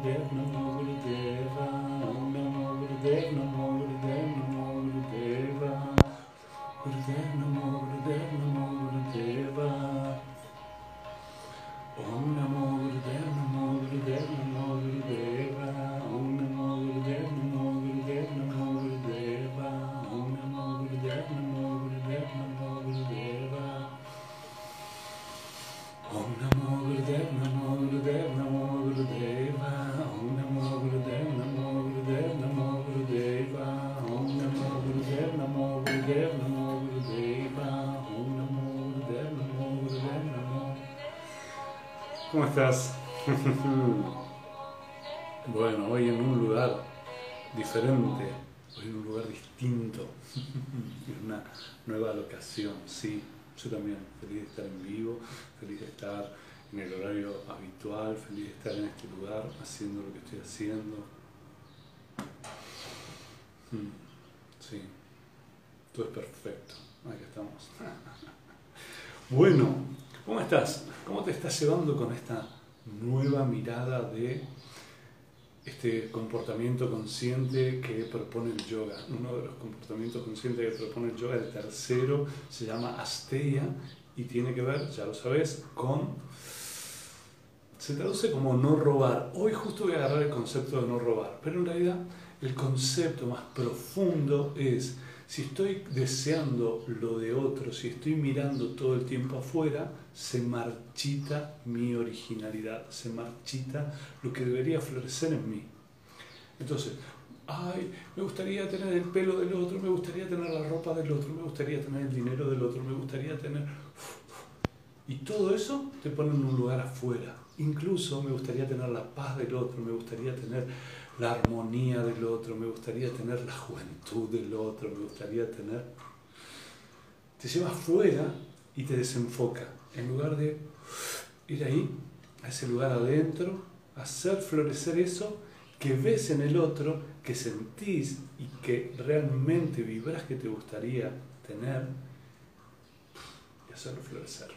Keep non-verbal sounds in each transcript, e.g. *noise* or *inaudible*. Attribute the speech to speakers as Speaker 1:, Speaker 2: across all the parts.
Speaker 1: Gurudev Namo Gurudeva Om Namo Gurudev Namo ¿Cómo te estás llevando con esta nueva mirada de este comportamiento consciente que propone el yoga? Uno de los comportamientos conscientes que propone el yoga, el tercero, se llama Asteya y tiene que ver, ya lo sabes, con... Se traduce como no robar. Hoy justo voy a agarrar el concepto de no robar, pero en realidad el concepto más profundo es si estoy deseando lo de otro, si estoy mirando todo el tiempo afuera, se marchita mi originalidad, se marchita lo que debería florecer en mí. Entonces, ay, me gustaría tener el pelo del otro, me gustaría tener la ropa del otro, me gustaría tener el dinero del otro, me gustaría tener... Y todo eso te pone en un lugar afuera. Incluso me gustaría tener la paz del otro, me gustaría tener la armonía del otro, me gustaría tener la juventud del otro, me gustaría tener... Te lleva afuera y te desenfoca. En lugar de ir ahí, a ese lugar adentro, hacer florecer eso que ves en el otro, que sentís y que realmente vibras que te gustaría tener y hacerlo florecer.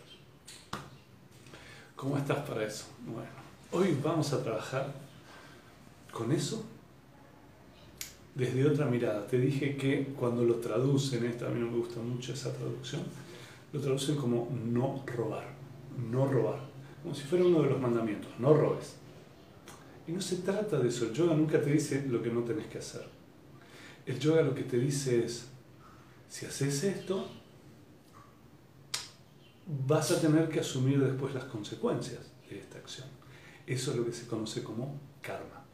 Speaker 1: ¿Cómo estás para eso? Bueno, hoy vamos a trabajar con eso desde otra mirada. Te dije que cuando lo traducen, esta a mí me gusta mucho esa traducción, lo traducen como no robar, no robar, como si fuera uno de los mandamientos, no robes. Y no se trata de eso, el yoga nunca te dice lo que no tenés que hacer. El yoga lo que te dice es, si haces esto, vas a tener que asumir después las consecuencias de esta acción. Eso es lo que se conoce como karma.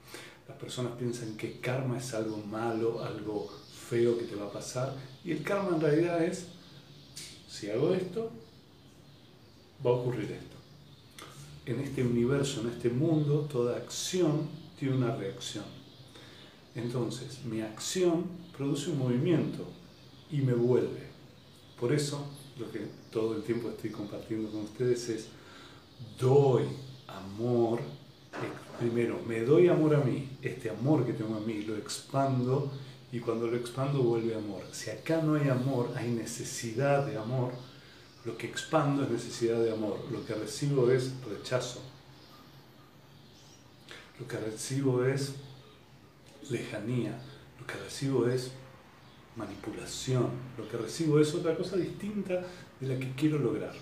Speaker 1: Las personas piensan que karma es algo malo, algo feo que te va a pasar, y el karma en realidad es, si hago esto, va a ocurrir esto. En este universo, en este mundo, toda acción tiene una reacción. Entonces, mi acción produce un movimiento y me vuelve. Por eso, lo que todo el tiempo estoy compartiendo con ustedes es, doy amor primero, me doy amor a mí, este amor que tengo a mí, lo expando y cuando lo expando vuelve amor. Si acá no hay amor, hay necesidad de amor, lo que expando es necesidad de amor, lo que recibo es rechazo, lo que recibo es lejanía, lo que recibo es manipulación, lo que recibo es otra cosa distinta de la que quiero lograr.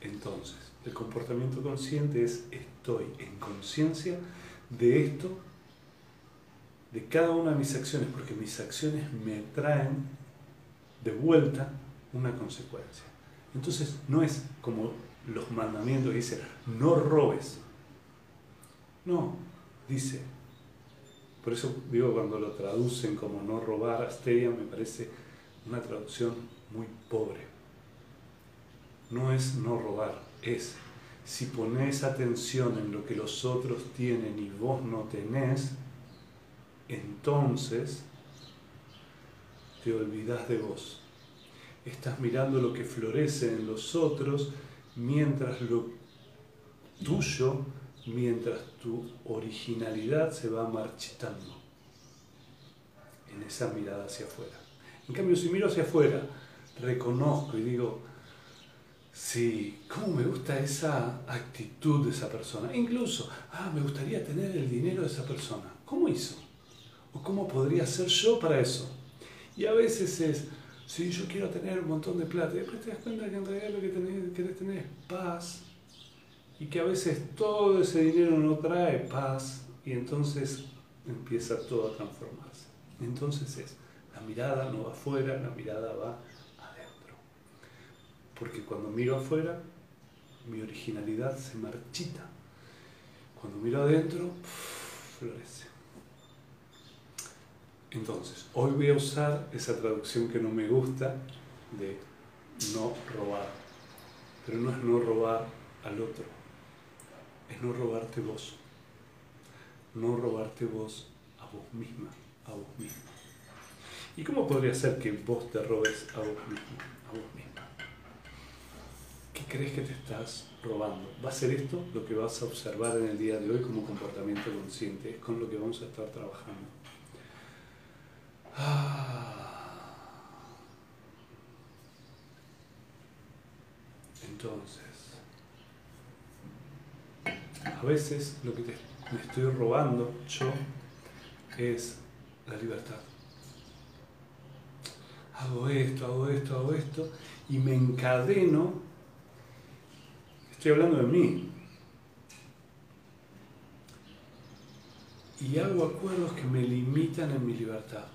Speaker 1: Entonces, el comportamiento consciente es estoy en conciencia de esto, de cada una de mis acciones, porque mis acciones me traen de vuelta una consecuencia. Entonces no es como los mandamientos que dicen, no robes. No, dice. Por eso digo, cuando lo traducen como no robar, Asteria me parece una traducción muy pobre. No es no robar, es si pones atención en lo que los otros tienen y vos no tenés, entonces te olvidas de vos. Estás mirando lo que florece en los otros mientras lo tuyo, mientras tu originalidad se va marchitando en esa mirada hacia afuera. En cambio, si miro hacia afuera, reconozco y digo, Sí, cómo me gusta esa actitud de esa persona. Incluso, ah, me gustaría tener el dinero de esa persona. ¿Cómo hizo? ¿O cómo podría ser yo para eso? Y a veces es, sí, yo quiero tener un montón de plata. Y después te das cuenta que en realidad lo que tenés, querés tener es paz. Y que a veces todo ese dinero no trae paz. Y entonces empieza todo a transformarse. Entonces es, la mirada no va afuera, la mirada va porque cuando miro afuera, mi originalidad se marchita. Cuando miro adentro, florece. Entonces, hoy voy a usar esa traducción que no me gusta de no robar. Pero no es no robar al otro, es no robarte vos. No robarte vos a vos misma, a vos mismo. ¿Y cómo podría ser que vos te robes a vos mismo, a vos mismo? ¿Qué crees que te estás robando? Va a ser esto lo que vas a observar en el día de hoy como comportamiento consciente. Es con lo que vamos a estar trabajando. Ah. Entonces, a veces lo que me estoy robando yo es la libertad. Hago esto, hago esto, hago esto y me encadeno Estoy hablando de mí. Y hago acuerdos que me limitan en mi libertad.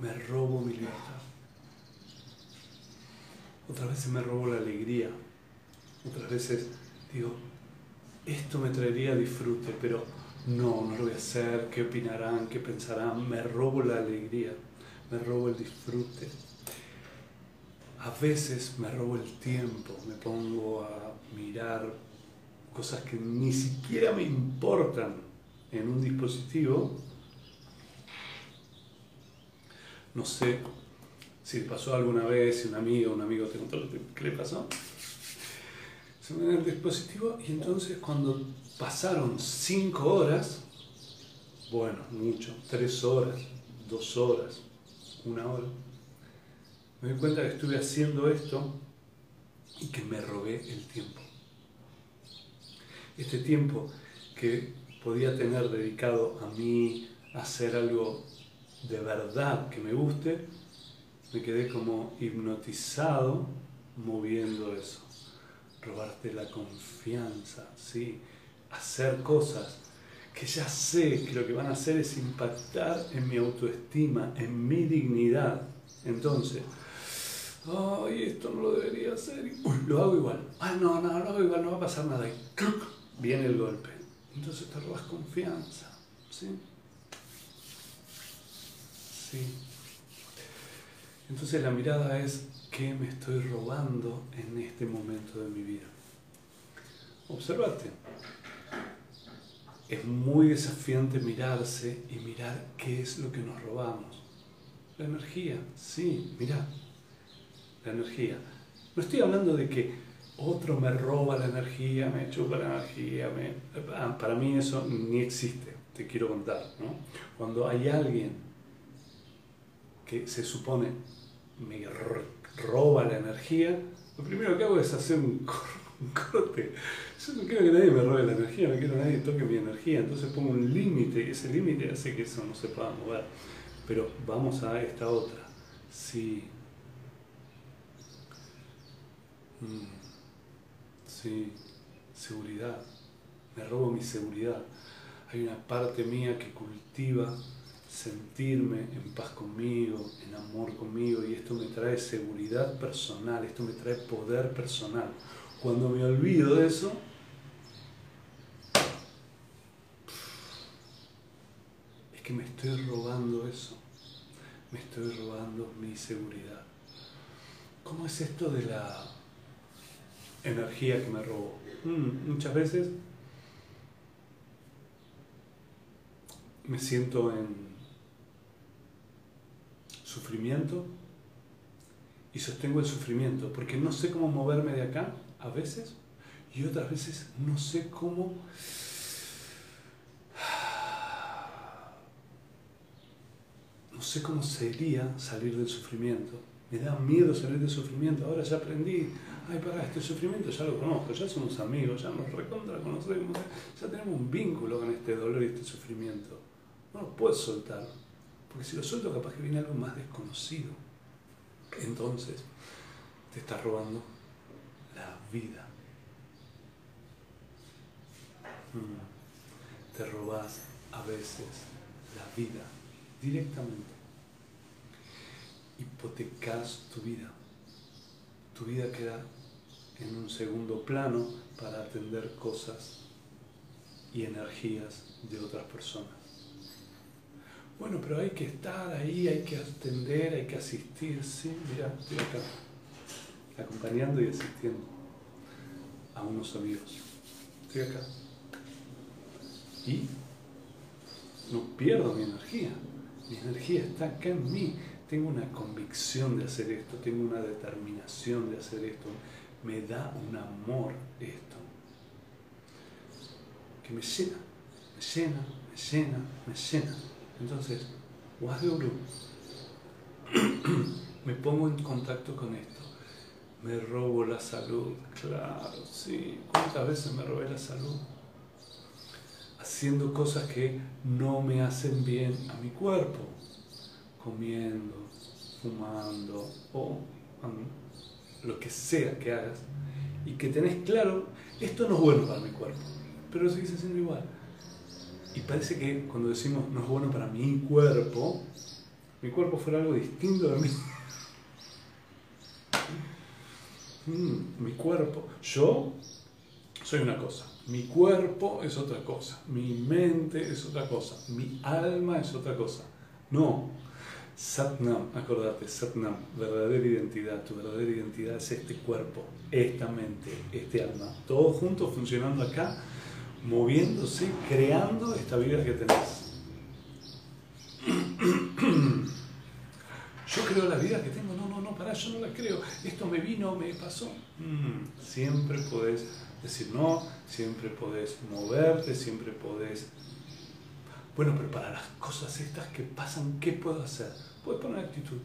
Speaker 1: Me robo mi libertad. Otras veces me robo la alegría. Otras veces digo, esto me traería disfrute, pero no, no lo voy a hacer. ¿Qué opinarán? ¿Qué pensarán? Me robo la alegría. Me robo el disfrute a veces me robo el tiempo, me pongo a mirar cosas que ni siquiera me importan en un dispositivo. No sé si le pasó alguna vez, si un amigo, un amigo te contó qué le pasó. Se me el dispositivo y entonces cuando pasaron cinco horas, bueno, mucho, tres horas, dos horas, una hora, me doy cuenta que estuve haciendo esto y que me robé el tiempo. Este tiempo que podía tener dedicado a mí, a hacer algo de verdad que me guste, me quedé como hipnotizado moviendo eso. Robarte la confianza, ¿sí? hacer cosas que ya sé que lo que van a hacer es impactar en mi autoestima, en mi dignidad. Entonces, ay, esto no lo debería hacer, uy, lo hago igual, ah, no, no, lo hago igual, no va a pasar nada, viene el golpe. Entonces te robas confianza, ¿sí? Entonces la mirada es, ¿qué me estoy robando en este momento de mi vida? Observate. Es muy desafiante mirarse y mirar qué es lo que nos robamos. La energía, sí, mira, la energía. No estoy hablando de que otro me roba la energía, me chupa la energía. Me... Ah, para mí eso ni existe, te quiero contar. ¿no? Cuando hay alguien que se supone me roba la energía, lo primero que hago es hacer *laughs* un, corte. Yo no quiero que nadie me robe la energía, no quiero que nadie toque mi energía. Entonces pongo un límite y ese límite hace que eso no se pueda mover. Pero vamos a esta otra. Si Mm. Sí, seguridad. Me robo mi seguridad. Hay una parte mía que cultiva sentirme en paz conmigo, en amor conmigo, y esto me trae seguridad personal, esto me trae poder personal. Cuando me olvido de eso, es que me estoy robando eso, me estoy robando mi seguridad. ¿Cómo es esto de la energía que me robo. Mm, muchas veces me siento en sufrimiento y sostengo el sufrimiento porque no sé cómo moverme de acá a veces y otras veces no sé cómo no sé cómo sería salir del sufrimiento Me da miedo salir del sufrimiento. Ahora ya aprendí. Ay, para, este sufrimiento ya lo conozco, ya somos amigos, ya nos recontra conocemos, ya tenemos un vínculo con este dolor y este sufrimiento. No lo puedo soltar. Porque si lo suelto, capaz que viene algo más desconocido. Entonces, te está robando la vida. Mm. Te robas a veces la vida directamente. Hipotecas tu vida. Tu vida queda en un segundo plano para atender cosas y energías de otras personas. Bueno, pero hay que estar ahí, hay que atender, hay que asistir. Sí, mira, estoy acá, acompañando y asistiendo a unos amigos. Estoy acá. Y no pierdo mi energía. Mi energía está acá en mí. Tengo una convicción de hacer esto, tengo una determinación de hacer esto. Me da un amor esto. Que me llena, me llena, me llena, me llena. Entonces, *clears throat* me pongo en contacto con esto. Me robo la salud, claro, sí. ¿Cuántas veces me robé la salud? Haciendo cosas que no me hacen bien a mi cuerpo. Comiendo, fumando o lo que sea que hagas. Y que tenés claro, esto no es bueno para mi cuerpo, pero sigue siendo igual y parece que cuando decimos no es bueno para mi cuerpo, mi cuerpo fuera algo distinto de mí. *laughs* Mm, mi cuerpo, yo soy una cosa, mi cuerpo es otra cosa, mi mente es otra cosa, mi alma es otra cosa. No, Satnam, acordate, Satnam, verdadera identidad, tu verdadera identidad es este cuerpo, esta mente, este alma, todos juntos funcionando acá moviéndose, creando esta vida que tenés. *clears throat* Yo creo la vida que tengo, no, no, no, pará, yo no la creo, esto me vino, me pasó. Mm, siempre podés decir no, siempre podés moverte, siempre podés... Bueno, pero para las cosas estas que pasan, ¿qué puedo hacer? Puedes poner actitud.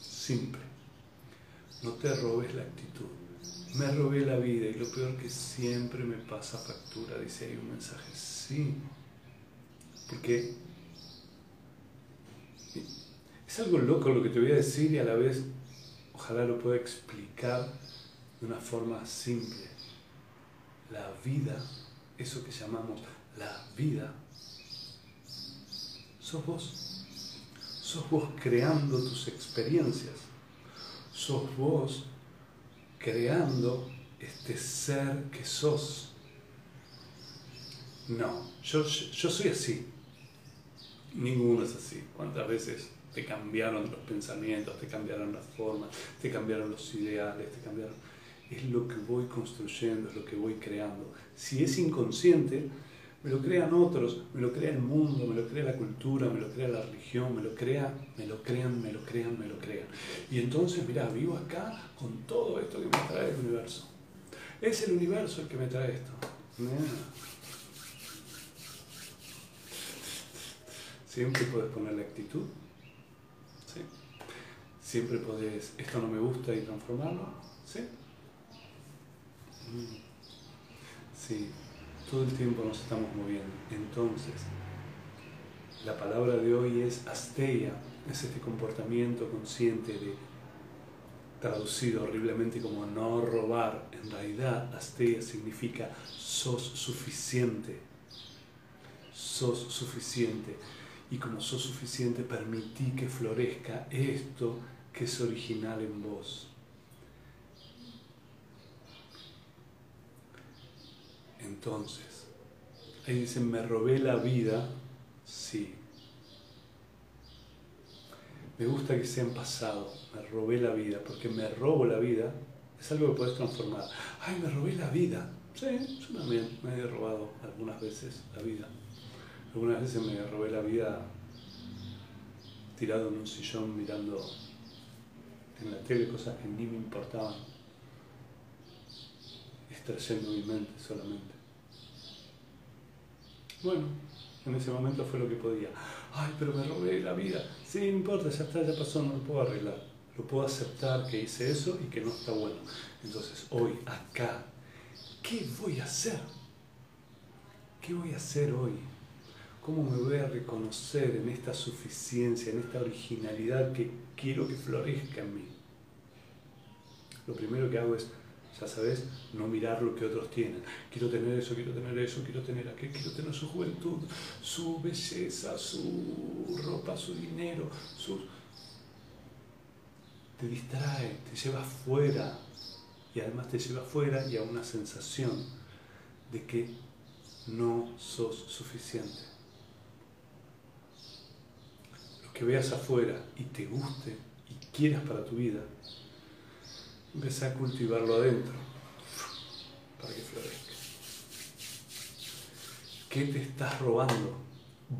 Speaker 1: Simple. No te robes la actitud me robé la vida y lo peor que siempre me pasa factura, dice ahí un mensaje. Sí, porque es algo loco lo que te voy a decir y a la vez ojalá lo pueda explicar de una forma simple. La vida, eso que llamamos la vida, sos vos. Sos vos creando tus experiencias. Sos vos creando este ser que sos. No, yo, yo soy así. Ninguno es así. ¿Cuántas veces te cambiaron los pensamientos, te cambiaron las formas, te cambiaron los ideales, te cambiaron... Es lo que voy construyendo, es lo que voy creando. Si es inconsciente, me lo crean otros, me lo crea el mundo, me lo crea la cultura, me lo crea la religión, me lo crea, me lo crean, me lo crean, me lo crean. Y entonces, mira, vivo acá con todo esto que me trae el universo. Es el universo el que me trae esto. Siempre puedes poner la actitud. ¿sí? Siempre puedes, esto no me gusta y transformarlo. ¿sí? Mm. Sí todo el tiempo nos estamos moviendo. Entonces, la palabra de hoy es asteya, es este comportamiento consciente de, traducido horriblemente como no robar. En realidad, asteya significa sos suficiente. Sos suficiente. Y como sos suficiente, permití que florezca esto que es original en vos. Entonces, ahí dicen, me robé la vida, sí. Me gusta que sea en pasado, me robé la vida, porque me robo la vida es algo que puedes transformar. Ay, me robé la vida. Sí, yo también me he robado algunas veces la vida. Algunas veces me robé la vida tirado en un sillón mirando en la tele cosas que ni me importaban, extrayendo mi mente solamente. Bueno, en ese momento fue lo que podía. Ay, pero me robé la vida. Sí, no importa, ya está, ya pasó, no lo puedo arreglar. Lo puedo aceptar que hice eso y que no está bueno. Entonces, hoy, acá, ¿qué voy a hacer? ¿Qué voy a hacer hoy? ¿Cómo me voy a reconocer en esta suficiencia, en esta originalidad que quiero que florezca en mí? Lo primero que hago es, ya sabes, no mirar lo que otros tienen. Quiero tener eso, quiero tener eso, quiero tener aquello, quiero tener su juventud, su belleza, su ropa, su dinero, su... Te distrae, te lleva afuera y además te lleva afuera y a una sensación de que no sos suficiente. Lo que veas afuera y te guste y quieras para tu vida, empieza a cultivarlo adentro para que florezca. ¿Qué te estás robando?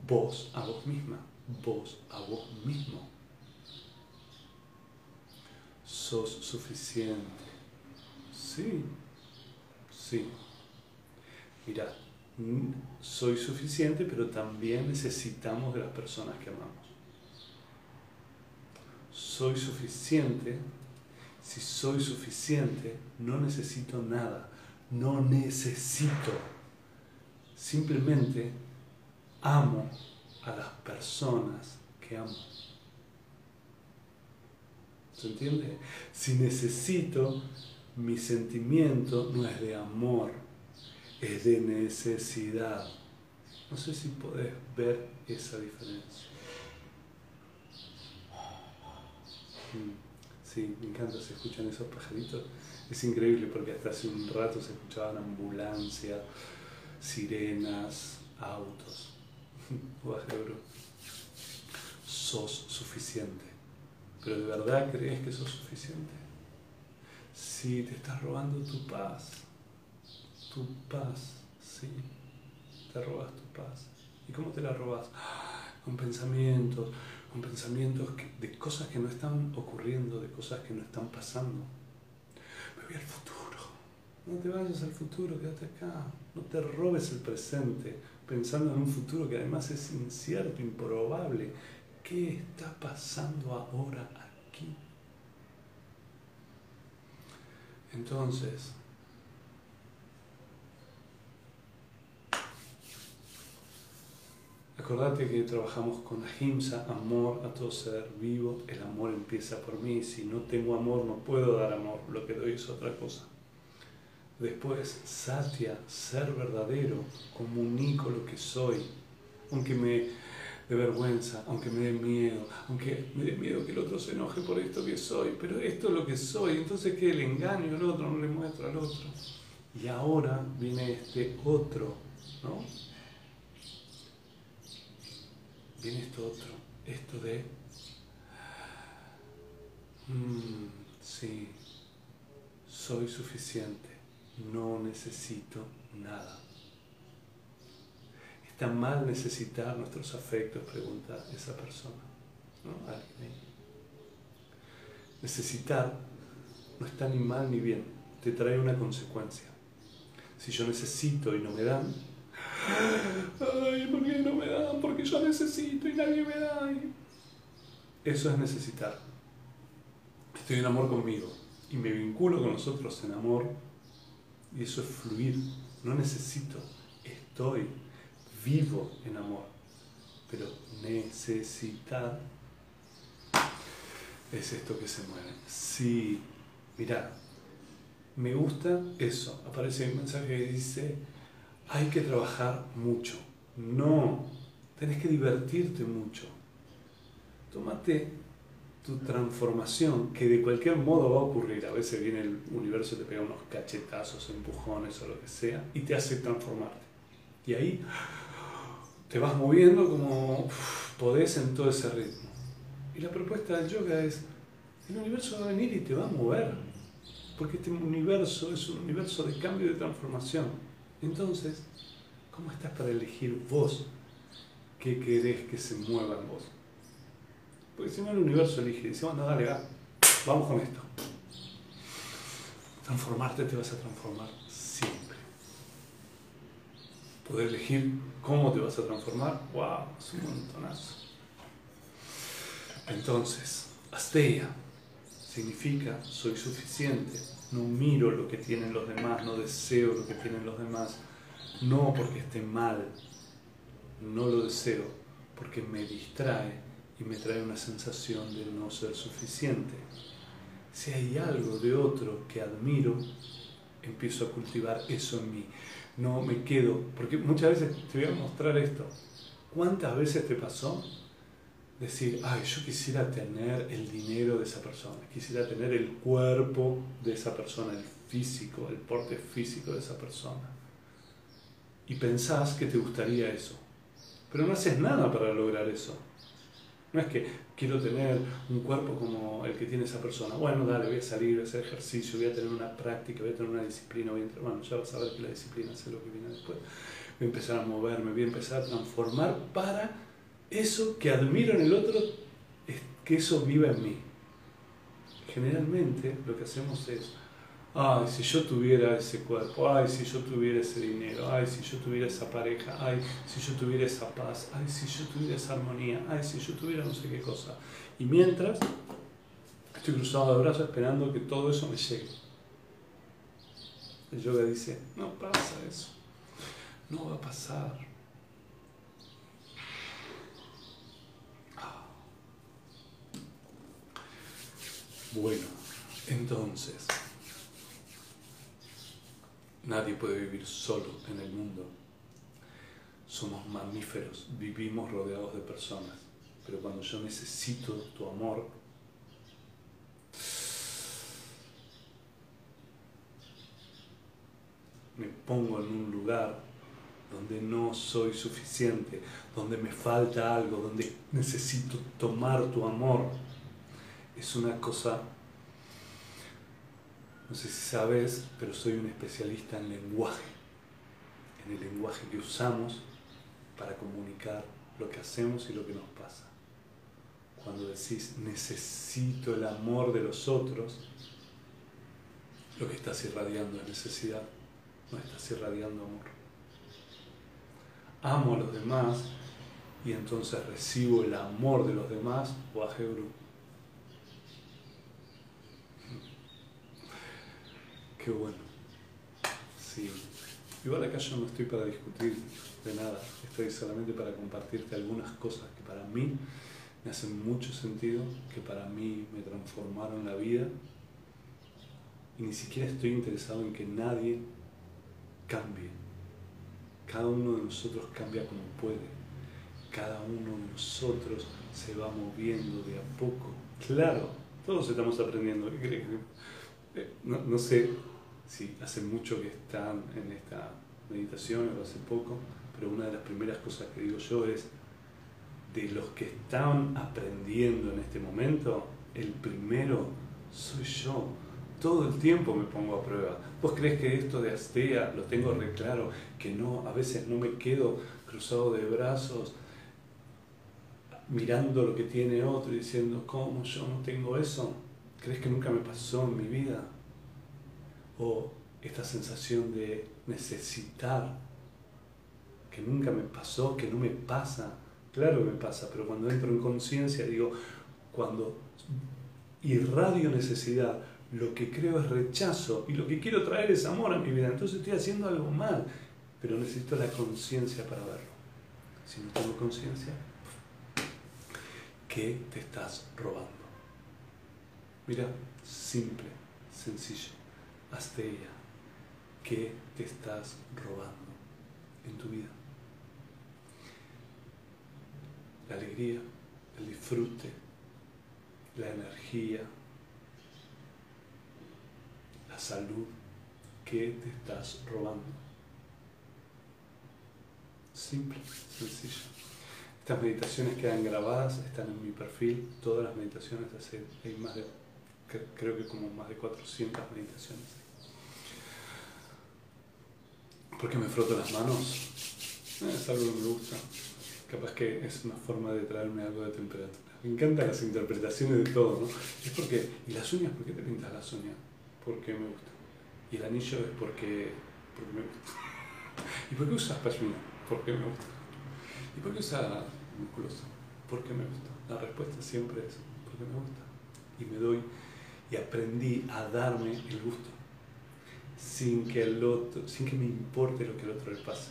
Speaker 1: Vos a vos misma, vos a vos mismo. Sos suficiente. Sí, sí. Mira, soy suficiente, pero también necesitamos de las personas que amamos. Soy suficiente si soy suficiente, no necesito nada, no necesito. Simplemente amo a las personas que amo. ¿Se entiende? Si necesito, mi sentimiento no es de amor, es de necesidad. No sé si podés ver esa diferencia. Mm. Sí, me encanta, se escuchan esos pajaritos. Es increíble porque hasta hace un rato se escuchaban ambulancia, sirenas, autos. *laughs* sos suficiente. Pero ¿de verdad crees que sos suficiente? Si te estás robando tu paz, tu paz, sí, te robas tu paz. ¿Y cómo te la robas? Con pensamientos, con pensamientos de cosas que no están ocurriendo, de cosas que no están pasando. Me voy al futuro. No te vayas al futuro, quédate acá. No te robes el presente pensando en un futuro que además es incierto, improbable. ¿Qué está pasando ahora aquí? Entonces, Acordate que trabajamos con ahimsa, amor a todo ser vivo. El amor empieza por mí. Si no tengo amor, no puedo dar amor. Lo que doy es otra cosa. Después, satya, ser verdadero. Comunico lo que soy. Aunque me dé vergüenza, aunque me dé miedo, aunque me dé miedo que el otro se enoje por esto que soy. Pero esto es lo que soy. Entonces, que le engaño al otro, no le muestro al otro. Y ahora viene este otro, ¿no? Viene esto otro, esto de, mm, sí, soy suficiente, no necesito nada. ¿Está mal necesitar nuestros afectos? Pregunta esa persona. ¿no? Necesitar no está ni mal ni bien, te trae una consecuencia. Si yo necesito y no me dan, Ay, ¿por qué no me dan? Porque yo necesito y nadie me da. Eso es necesitar. Estoy en amor conmigo y me vinculo con nosotros en amor y eso es fluir. No necesito, estoy vivo en amor. Pero necesitar es esto que se mueve. Sí, mira, me gusta eso. Aparece un mensaje que dice, hay que trabajar mucho. No, tenés que divertirte mucho. Tómate tu transformación, que de cualquier modo va a ocurrir. A veces viene el universo, te pega unos cachetazos, empujones o lo que sea, y te hace transformarte. Y ahí te vas moviendo como podés en todo ese ritmo. Y la propuesta del yoga es, el universo va a venir y te va a mover, porque este universo es un universo de cambio y de transformación. Entonces, ¿cómo estás para elegir vos qué querés que se mueva en vos? Porque si no el universo elige, dice, bueno, dale, va, vamos con esto. Transformarte te vas a transformar siempre. Poder elegir cómo te vas a transformar, wow, es un montonazo. Entonces, asteya significa soy suficiente, no miro lo que tienen los demás, no deseo lo que tienen los demás, no porque esté mal, no lo deseo, porque me distrae y me trae una sensación de no ser suficiente. Si hay algo de otro que admiro, empiezo a cultivar eso en mí. No me quedo, porque muchas veces te voy a mostrar esto. ¿Cuántas veces te pasó decir, ay, yo quisiera tener el dinero de esa persona, quisiera tener el cuerpo de esa persona, el físico, el porte físico de esa persona? Y pensás que te gustaría eso, pero no haces nada para lograr eso. No es que quiero tener un cuerpo como el que tiene esa persona. Bueno, dale, voy a salir, voy a hacer ejercicio, voy a tener una práctica, voy a tener una disciplina, voy a entrar. Bueno, ya vas a ver que la disciplina es lo que viene después. Voy a empezar a moverme, voy a empezar a transformar para eso que admiro en el otro, es que eso viva en mí. Generalmente lo que hacemos es ay, si yo tuviera ese cuerpo, ay, si yo tuviera ese dinero, ay, si yo tuviera esa pareja, ay, si yo tuviera esa paz, ay, si yo tuviera esa armonía, ay, si yo tuviera no sé qué cosa. Y mientras, estoy cruzado de brazos esperando que todo eso me llegue. El yoga dice, no pasa eso, no va a pasar. Bueno, entonces, Nadie puede vivir solo en el mundo. Somos mamíferos, vivimos rodeados de personas. Pero cuando yo necesito tu amor, me pongo en un lugar donde no soy suficiente, donde me falta algo, donde necesito tomar tu amor. Es una cosa no sé si sabes, pero soy un especialista en lenguaje, en el lenguaje que usamos para comunicar lo que hacemos y lo que nos pasa. Cuando decís necesito el amor de los otros, lo que estás irradiando es necesidad, no estás irradiando amor. Amo a los demás y entonces recibo el amor de los demás o a Qué bueno. Sí. Igual acá yo no estoy para discutir de nada, estoy solamente para compartirte algunas cosas que para mí me hacen mucho sentido, que para mí me transformaron la vida y ni siquiera estoy interesado en que nadie cambie. Cada uno de nosotros cambia como puede. Cada uno de nosotros se va moviendo de a poco. Claro, todos estamos aprendiendo. Eh, no, sé sí, hace mucho que están en esta meditación, o hace poco, pero una de las primeras cosas que digo yo es, de los que están aprendiendo en este momento, el primero soy yo. Todo el tiempo me pongo a prueba. ¿Vos crees que esto de Astea lo tengo re claro? Que no, a veces no me quedo cruzado de brazos mirando lo que tiene otro y diciendo, ¿cómo yo no tengo eso? ¿Crees que nunca me pasó en mi vida? o esta sensación de necesitar, que nunca me pasó, que no me pasa. Claro que me pasa, pero cuando entro en conciencia, digo, cuando irradio necesidad, lo que creo es rechazo y lo que quiero traer es amor a mi vida. Entonces estoy haciendo algo mal, pero necesito la conciencia para verlo. Si no tengo conciencia, ¿qué te estás robando? Mira, simple, sencillo ella ¿qué te estás robando en tu vida? La alegría, el disfrute, la energía, la salud, ¿qué te estás robando? Simple, sencillo. Estas meditaciones quedan grabadas, están en mi perfil, todas las meditaciones, hace, hay más de, creo que como más de 400 meditaciones. ¿Por qué me froto las manos? Eh, es algo que me gusta. Capaz que es una forma de traerme algo de temperatura. Me encantan las interpretaciones de todo, ¿no? Es porque, ¿y las uñas? ¿Por qué te pintas las uñas? Porque me gusta. Y el anillo es porque, porque me gusta. ¿Y por qué usas pashmina? Porque me gusta. ¿Y por qué usas musculosa? ¿Por qué me gusta? La respuesta siempre es porque me gusta. Y me doy y aprendí a darme el gusto sin que, el otro, sin que me importe lo que al otro le pase.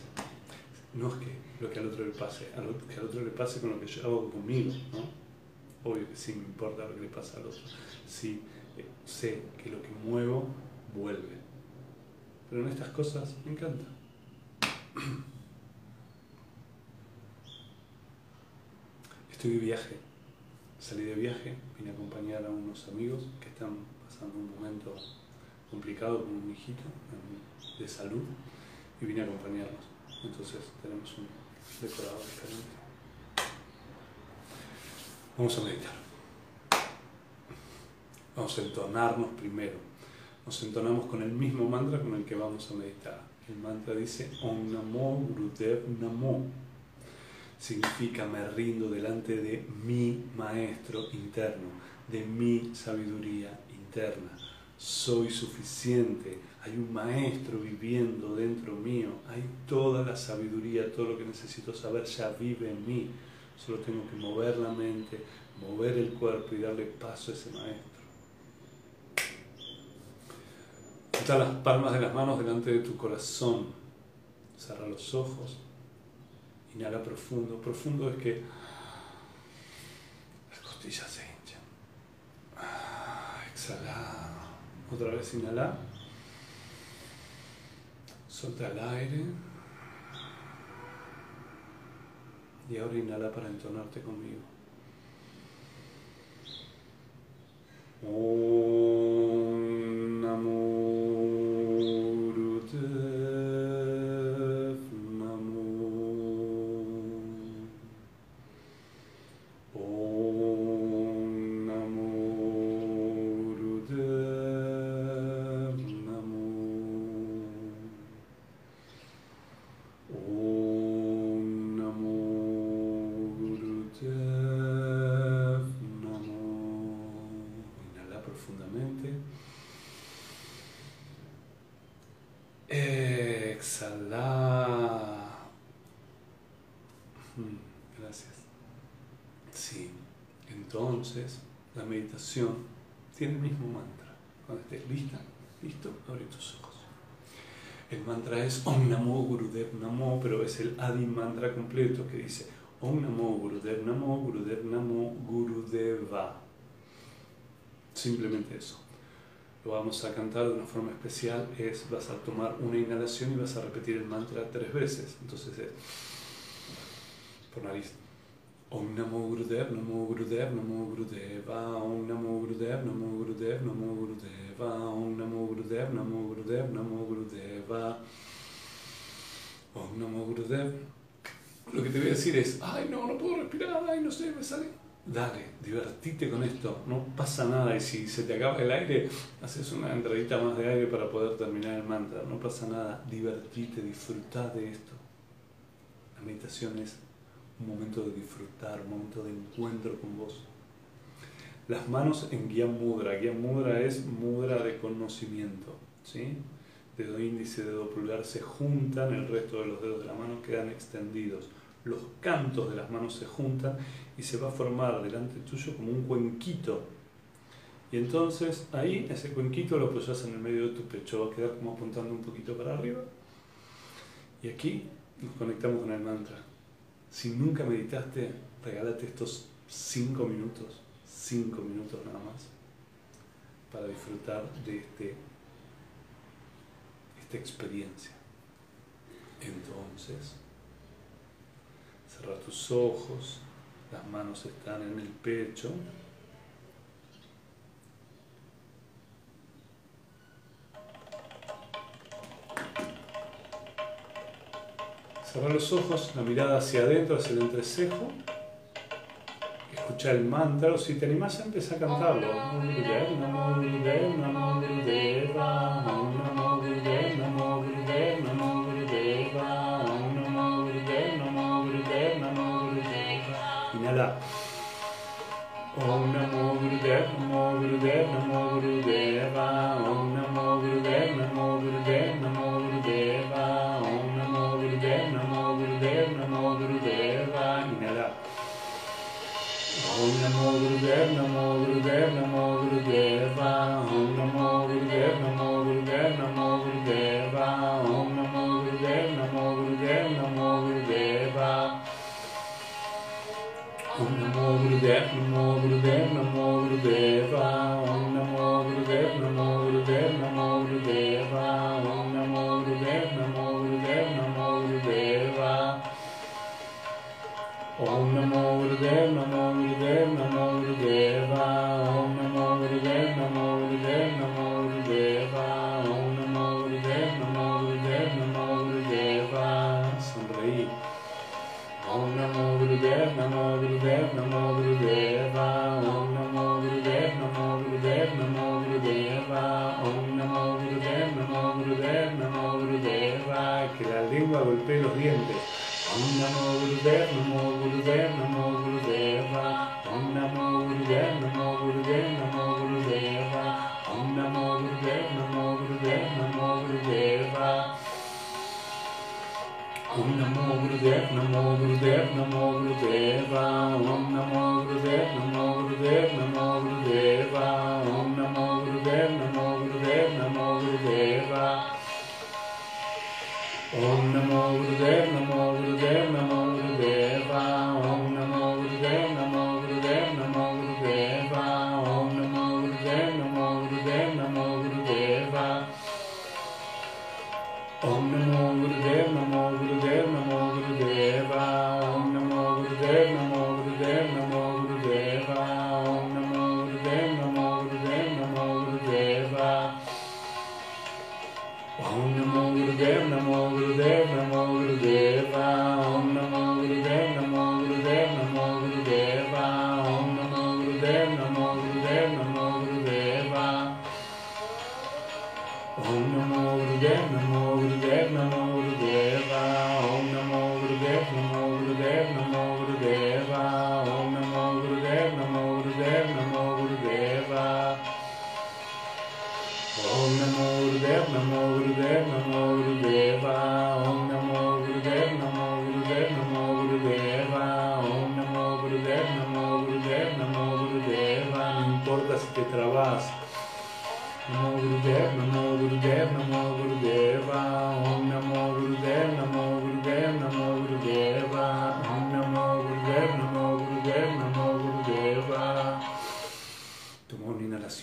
Speaker 1: No es que lo que al otro le pase, que al otro le pase con lo que yo hago conmigo, ¿no? Obvio que sí me importa lo que le pasa al otro. Sí eh, sé que lo que muevo vuelve. Pero en estas cosas me encanta. *clears throat* Estoy de viaje. Salí de viaje, vine a acompañar a unos amigos que están pasando un momento complicado con un hijito de salud y vine a acompañarlos. Entonces tenemos un decorado diferente. Vamos a meditar. Vamos a entonarnos primero. Nos entonamos con el mismo mantra con el que vamos a meditar. El mantra dice Om Namo Gurudev Namo. Significa me rindo delante de mi maestro interno, de mi sabiduría interna. Soy suficiente. Hay un maestro viviendo dentro mío. Hay toda la sabiduría, todo lo que necesito saber ya vive en mí. Solo tengo que mover la mente, mover el cuerpo y darle paso a ese maestro. Junta las palmas de las manos delante de tu corazón. Cerra los ojos. Inhala profundo. Profundo es que las costillas se hinchan. Ah, exhala. Otra vez inhala. Solta el aire. Y ahora inhala para entonarte conmigo. Om tiene el mismo mantra. Cuando estés lista, listo, abre tus ojos. El mantra es Om Namo Gurudev Namo, pero es el Adi mantra completo que dice Om Namo Gurudev Namo, Gurudev Namo, Gurudeva. Simplemente eso. Lo vamos a cantar de una forma especial, es vas a tomar una inhalación y vas a repetir el mantra tres veces. Entonces es por nariz Om Namo Gurudev, Namo Gurudev, Namo Gurudeva, Om Namo Gurudev, Namo Gurudev, Namo Gurudeva, Om Namo Gurudev, Namo Gurudev, Namo Gurudeva, Om Namo Gurudev. Lo que te voy a decir es, ay no, no puedo respirar, ay no sé, me sale. Dale, divertite con esto, no pasa nada y si se te acaba el aire, haces una entradita más de aire para poder terminar el mantra, no pasa nada, divertite, disfruta de esto. La meditación es un momento de disfrutar, un momento de encuentro con vos. Las manos en guía mudra. Guía mudra es mudra de conocimiento. ¿sí? Dedo índice, dedo pulgar se juntan, el resto de los dedos de la mano quedan extendidos. Los cantos de las manos se juntan y se va a formar delante tuyo como un cuenquito. Y entonces ahí ese cuenquito lo apoyas en el medio de tu pecho, va a quedar como apuntando un poquito para arriba. Y aquí nos conectamos con el mantra. Si nunca meditaste, regálate estos cinco minutos, cinco minutos nada más, para disfrutar de este, esta experiencia. Entonces, cerra tus ojos, las manos están en el pecho. Cerrar los ojos, la mirada hacia adentro, hacia el entrecejo. Escuchar el mantra, o si te animas a empezar a cantarlo. Inhala. Om Namo Gurudev, Namo Gurudev, Namo Gurudeva, NaMo Gurudev NaMo Gurudev NaMo Gurudev Om NaMo Gurudev NaMo Gurudev NaMo Gurudev Om NaMo Gurudev NaMo Gurudev NaMo Gurudev Om NaMo Gurudev NaMo Gurudev NaMo Gurudev Om NaMo Gurudev NaMo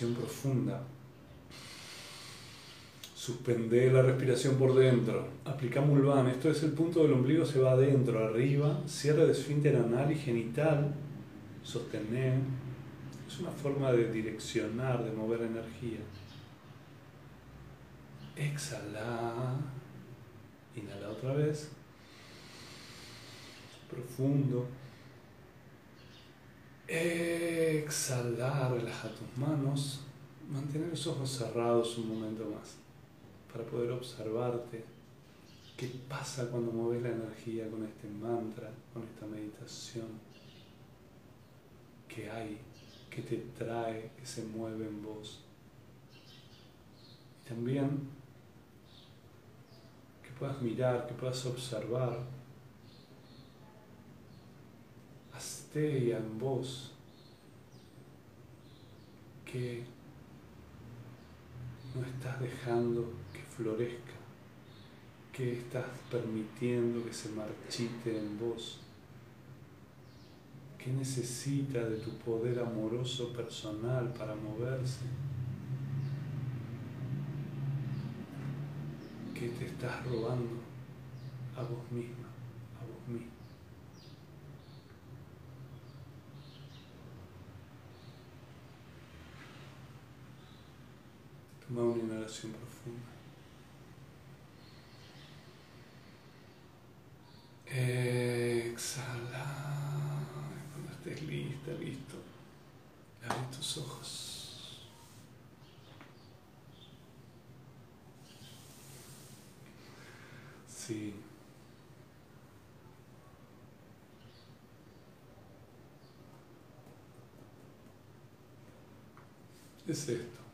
Speaker 1: profunda. Suspende la respiración por dentro. Aplica Mulvan. Esto es el punto del ombligo, se va adentro, arriba. Cierre de esfínter anal y genital. Sostener. Es una forma de direccionar, de mover energía. Exhala. Inhala otra vez. Profundo. Exhala. Relaja tus manos. Mantener los ojos cerrados un momento más para poder observarte qué pasa cuando mueves la energía con este mantra, con esta meditación. ¿Qué hay? ¿Qué te trae? ¿Qué se mueve en vos? Y también que puedas mirar, que puedas observar en vos que no estás dejando que florezca, que estás permitiendo que se marchite en vos, que necesita de tu poder amoroso personal para moverse, que te estás robando a vos misma, a vos mismo. Toma una inhalación profunda. Exhala. Cuando estés lista, listo. Abre tus ojos. Sí. Es esto.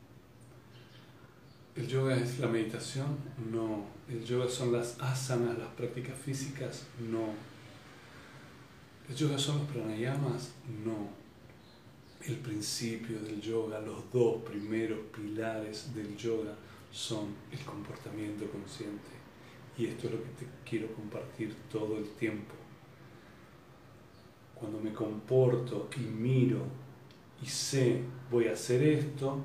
Speaker 1: ¿El yoga es la meditación? No. ¿El yoga son las asanas, las prácticas físicas? No. ¿El yoga son los pranayamas? No. El principio del yoga, los dos primeros pilares del yoga son el comportamiento consciente. Y esto es lo que te quiero compartir todo el tiempo. Cuando me comporto y miro y sé, voy a hacer esto,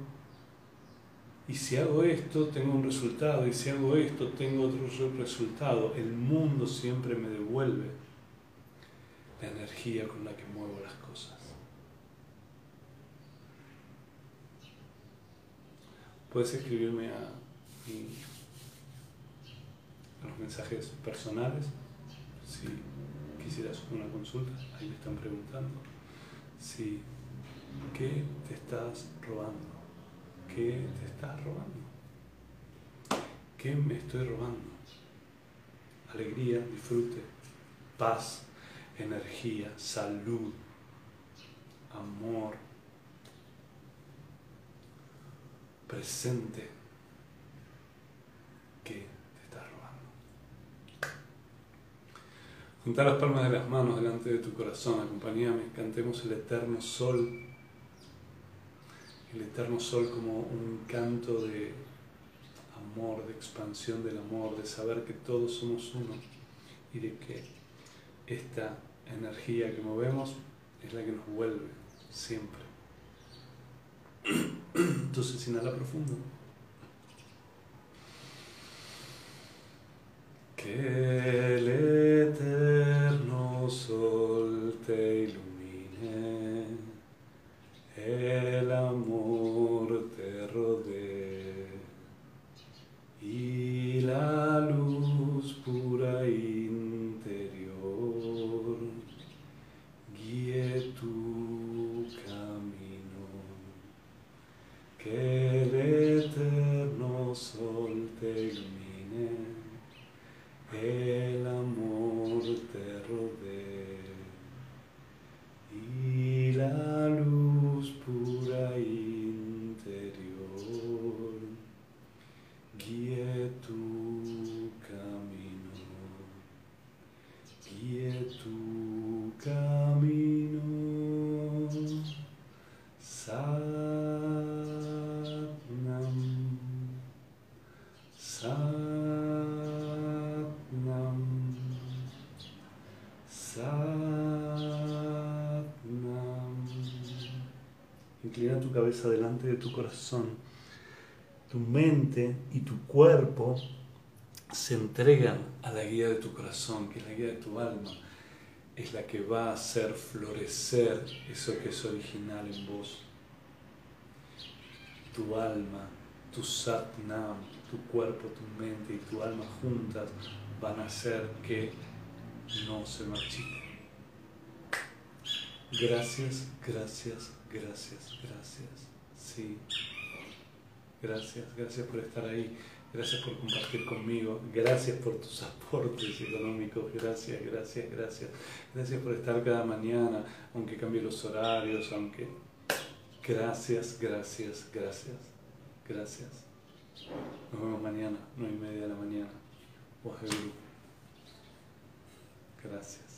Speaker 1: Y si hago esto, tengo un resultado, y si hago esto, tengo otro resultado. El mundo siempre me devuelve la energía con la que muevo las cosas. Puedes escribirme a, los mensajes personales si quisieras una consulta. Ahí me están preguntando si qué te estás robando, qué te estás robando, qué me estoy robando. Alegría, disfrute, paz, energía, salud, amor, presente que te estás robando. Junta las palmas de las manos delante de tu corazón, acompáñame, cantemos el eterno sol, el eterno sol como un canto de amor, de expansión del amor, de saber que todos somos uno y de que esta energía que movemos es la que nos vuelve siempre. *clears throat* Entonces inhala profundo. Que el eterno sol te ilumine, amor te rodee y la luz pura interior guíe tu camino, que el eterno sol te ilumine, el amor te rodee y la luz pura interior guíe tu camino, guíe tu camino. Satnam, Satnam, Satnam. Inclina tu cabeza delante de tu corazón. Tu mente y tu cuerpo se entregan a la guía de tu corazón, que es la guía de tu alma. Es la que va a hacer florecer eso que es original en vos. Tu alma, tu satnam, tu cuerpo, tu mente y tu alma juntas van a hacer que no se marchiten. Gracias, gracias, gracias, gracias. Sí. Gracias, gracias por estar ahí. Gracias por compartir conmigo. Gracias por tus *laughs* aportes económicos. Gracias, gracias, gracias. Gracias por estar cada mañana, aunque cambie los horarios, aunque... Gracias, gracias, gracias, gracias. Nos vemos mañana, nueve y media de la mañana. Gracias.